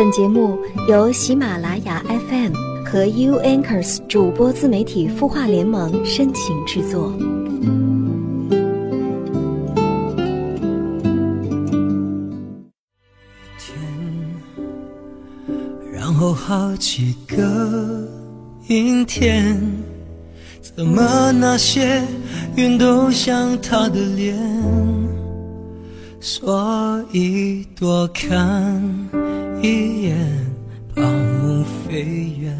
本节目由喜马拉雅 FM 和 U Anchors 主播自媒体孵化联盟深情制作。天，然后好几个阴天，怎么那些云都像他的脸？所以多看一眼，抛物飞远。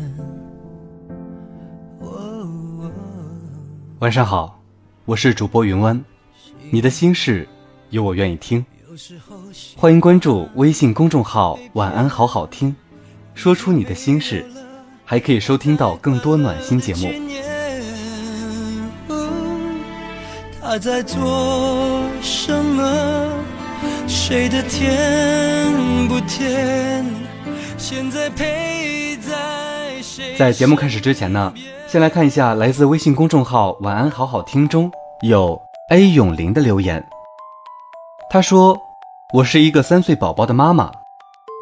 晚上好，我是主播云湾，你的心事有我愿意听，欢迎关注微信公众号“晚安好好听”，说出你的心事，还可以收听到更多暖心节目。他在做什么？谁的甜不甜？现在陪在谁？在节目开始之前呢，先来看一下来自微信公众号“晚安好好听”中有 A 永林的留言。他说：“我是一个三岁宝宝的妈妈，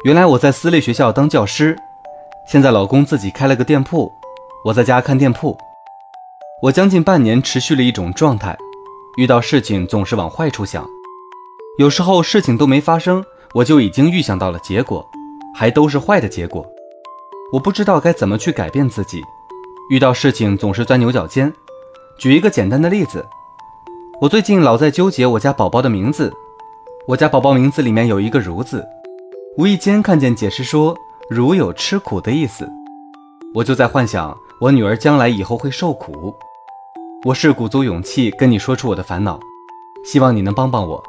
原来我在私立学校当教师，现在老公自己开了个店铺，我在家看店铺。我将近半年持续了一种状态，遇到事情总是往坏处想，有时候事情都没发生，我就已经预想到了结果，还都是坏的结果。我不知道该怎么去改变自己，遇到事情总是钻牛角尖。举一个简单的例子，我最近老在纠结我家宝宝的名字，我家宝宝名字里面有一个“如”字，无意间看见解释说“如”有吃苦的意思，我就在幻想我女儿将来以后会受苦。我是鼓足勇气跟你说出我的烦恼，希望你能帮帮我。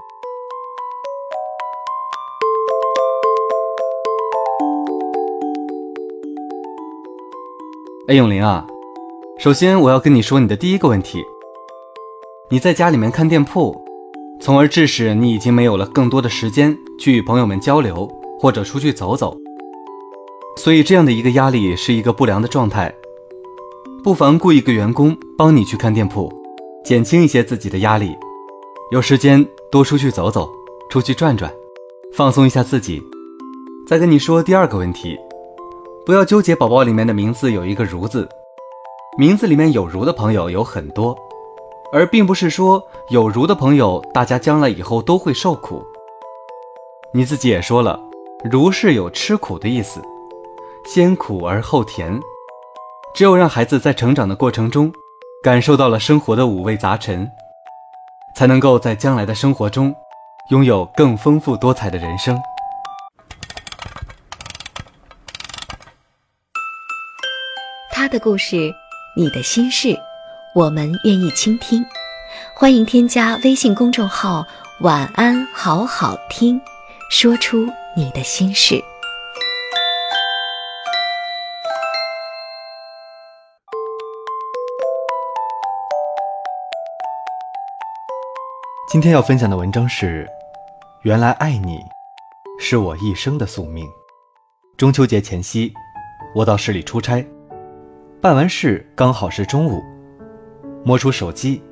哎，永林啊，首先我要跟你说你的第一个问题。你在家里面看店铺，从而致使你已经没有了更多的时间去与朋友们交流或者出去走走，所以这样的一个压力是一个不良的状态。不妨雇一个员工帮你去看店铺，减轻一些自己的压力。有时间多出去走走，出去转转，放松一下自己。再跟你说第二个问题。不要纠结宝宝里面的名字有一个“如”字，名字里面有“如”的朋友有很多，而并不是说有“如”的朋友大家将来以后都会受苦。你自己也说了，“如”是有吃苦的意思，先苦而后甜。只有让孩子在成长的过程中，感受到了生活的五味杂陈，才能够在将来的生活中，拥有更丰富多彩的人生。他的故事，你的心事，我们愿意倾听。欢迎添加微信公众号“晚安好好听”，说出你的心事。今天要分享的文章是：原来爱你，是我一生的宿命。中秋节前夕，我到市里出差，办完事刚好是中午，摸出手机，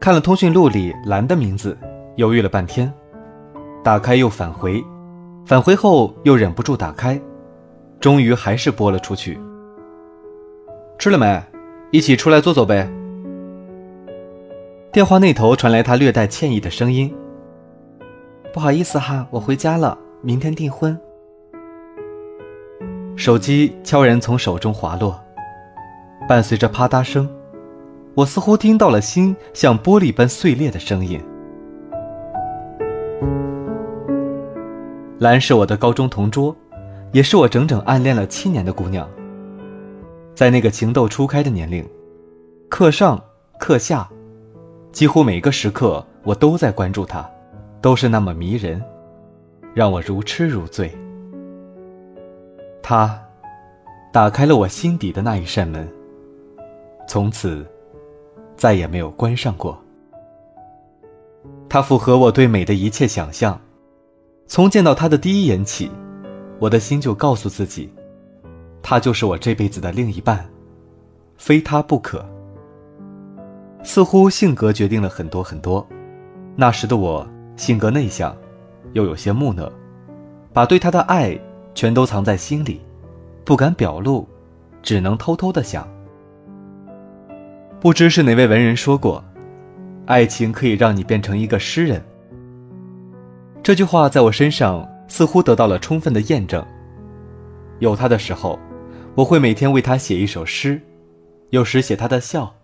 看了通讯录里兰的名字，犹豫了半天，打开又返回，返回后又忍不住打开，终于还是拨了出去。吃了没？一起出来坐坐呗。电话那头传来他略带歉意的声音：“不好意思哈，我回家了，明天订婚。”手机悄然从手中滑落，伴随着啪嗒声，我似乎听到了心像玻璃般碎裂的声音。兰是我的高中同桌，也是我整整暗恋了七年的姑娘。在那个情窦初开的年龄，课上课下。几乎每个时刻，我都在关注她，都是那么迷人，让我如痴如醉。他打开了我心底的那一扇门，从此再也没有关上过。他符合我对美的一切想象，从见到他的第一眼起，我的心就告诉自己，他就是我这辈子的另一半，非他不可。似乎性格决定了很多很多。那时的我性格内向，又有些木讷，把对他的爱全都藏在心里，不敢表露，只能偷偷的想。不知是哪位文人说过：“爱情可以让你变成一个诗人。”这句话在我身上似乎得到了充分的验证。有他的时候，我会每天为他写一首诗，有时写他的笑，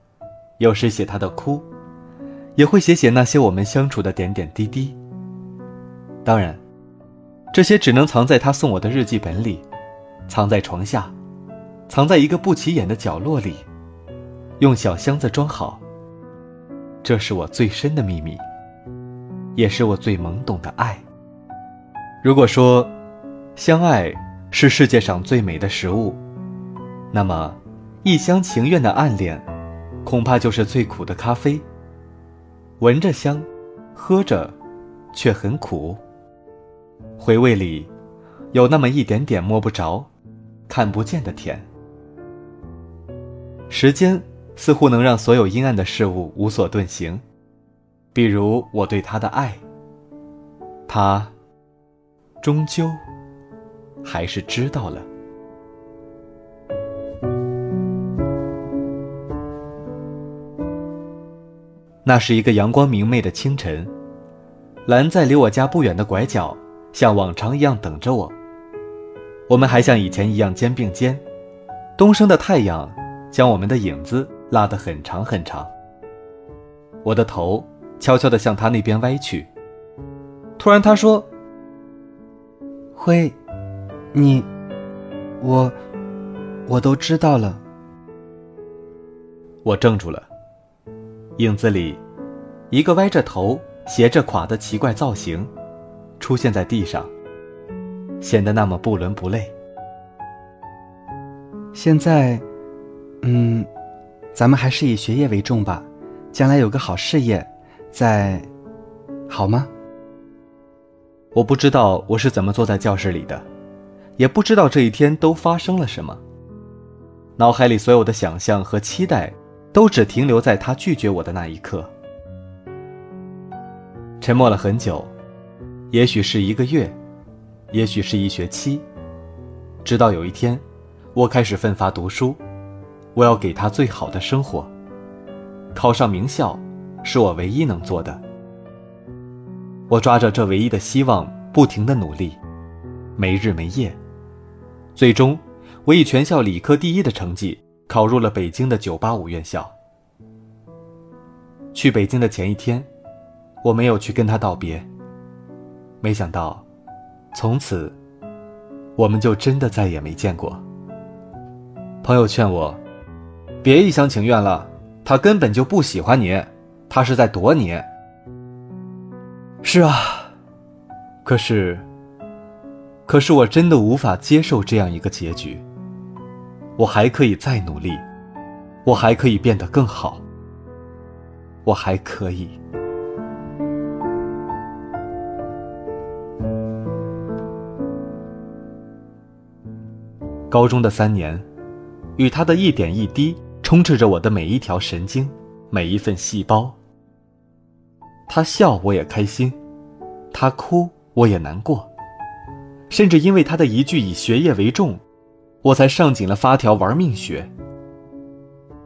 有时写他的哭，也会写写那些我们相处的点点滴滴。当然，这些只能藏在他送我的日记本里，藏在床下，藏在一个不起眼的角落里，用小箱子装好。这是我最深的秘密，也是我最懵懂的爱。如果说，相爱。是世界上最美的食物，那么，一厢情愿的暗恋，恐怕就是最苦的咖啡。闻着香，喝着，却很苦。回味里，有那么一点点摸不着、看不见的甜。时间似乎能让所有阴暗的事物无所遁形，比如我对他的爱。他，终究。还是知道了。那是一个阳光明媚的清晨，兰在离我家不远的拐角，像往常一样等着我。我们还像以前一样肩并肩，东升的太阳将我们的影子拉得很长很长。我的头悄悄地向他那边歪去，突然他说：“会。”你，我，我都知道了。我怔住了，影子里，一个歪着头、斜着垮的奇怪造型，出现在地上，显得那么不伦不类。现在，嗯，咱们还是以学业为重吧，将来有个好事业，再，好吗？我不知道我是怎么坐在教室里的。也不知道这一天都发生了什么。脑海里所有的想象和期待，都只停留在他拒绝我的那一刻。沉默了很久，也许是一个月，也许是一学期。直到有一天，我开始奋发读书，我要给他最好的生活。考上名校，是我唯一能做的。我抓着这唯一的希望，不停的努力，没日没夜。最终，我以全校理科第一的成绩考入了北京的985院校。去北京的前一天，我没有去跟他道别。没想到，从此，我们就真的再也没见过。朋友劝我，别一厢情愿了，他根本就不喜欢你，他是在躲你。是啊，可是。可是我真的无法接受这样一个结局。我还可以再努力，我还可以变得更好，我还可以。高中的三年，与他的一点一滴充斥着我的每一条神经，每一份细胞。他笑我也开心，他哭我也难过。甚至因为他的一句以学业为重，我才上紧了发条玩命学。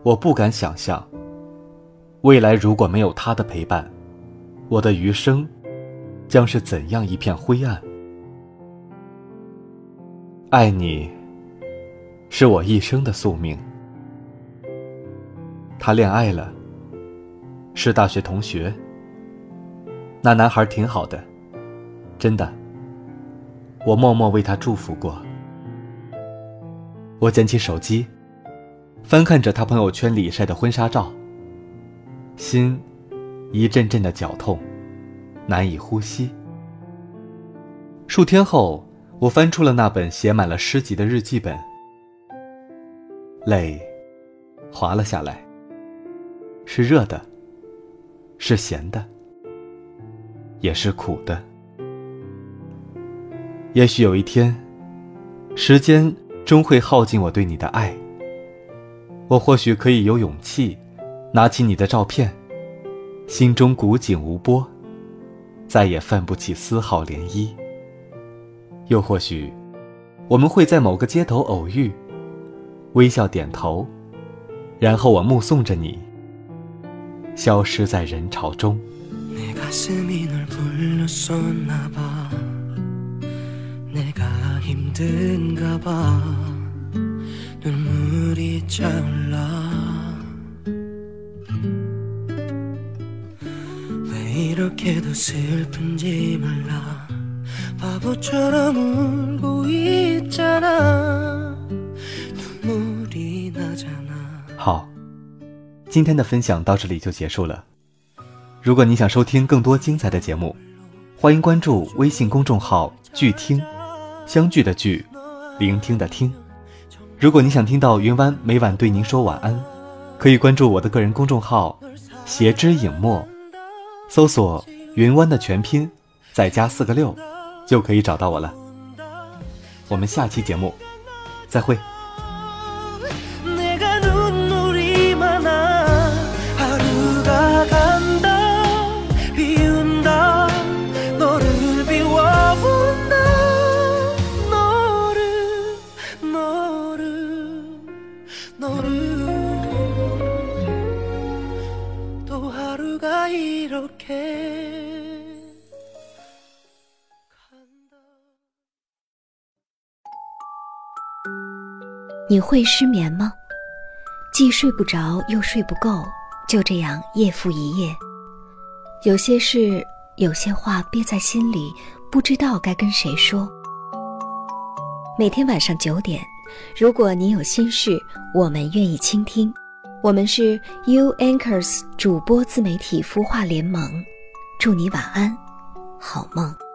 我不敢想象，未来如果没有他的陪伴，我的余生将是怎样一片灰暗。爱你，是我一生的宿命。他恋爱了，是大学同学。那男孩挺好的，真的。我默默为他祝福过。我捡起手机，翻看着他朋友圈里晒的婚纱照，心一阵阵的绞痛，难以呼吸。数天后，我翻出了那本写满了诗集的日记本，泪滑了下来。是热的，是咸的，也是苦的。也许有一天，时间终会耗尽我对你的爱。我或许可以有勇气，拿起你的照片，心中古井无波，再也泛不起丝毫涟漪。又或许，我们会在某个街头偶遇，微笑点头，然后我目送着你消失在人潮中。好，今天的分享到这里就结束了。如果你想收听更多精彩的节目，欢迎关注微信公众号“聚听”，相聚的聚，聆听的听。如果你想听到云湾每晚对您说晚安，可以关注我的个人公众号“斜之影墨”，搜索“云湾”的全拼，再加四个六，就可以找到我了。我们下期节目再会。你会失眠吗？既睡不着又睡不够，就这样夜复一夜。有些事，有些话憋在心里，不知道该跟谁说。每天晚上九点，如果你有心事，我们愿意倾听。我们是 U Anchors 主播自媒体孵化联盟，祝你晚安，好梦。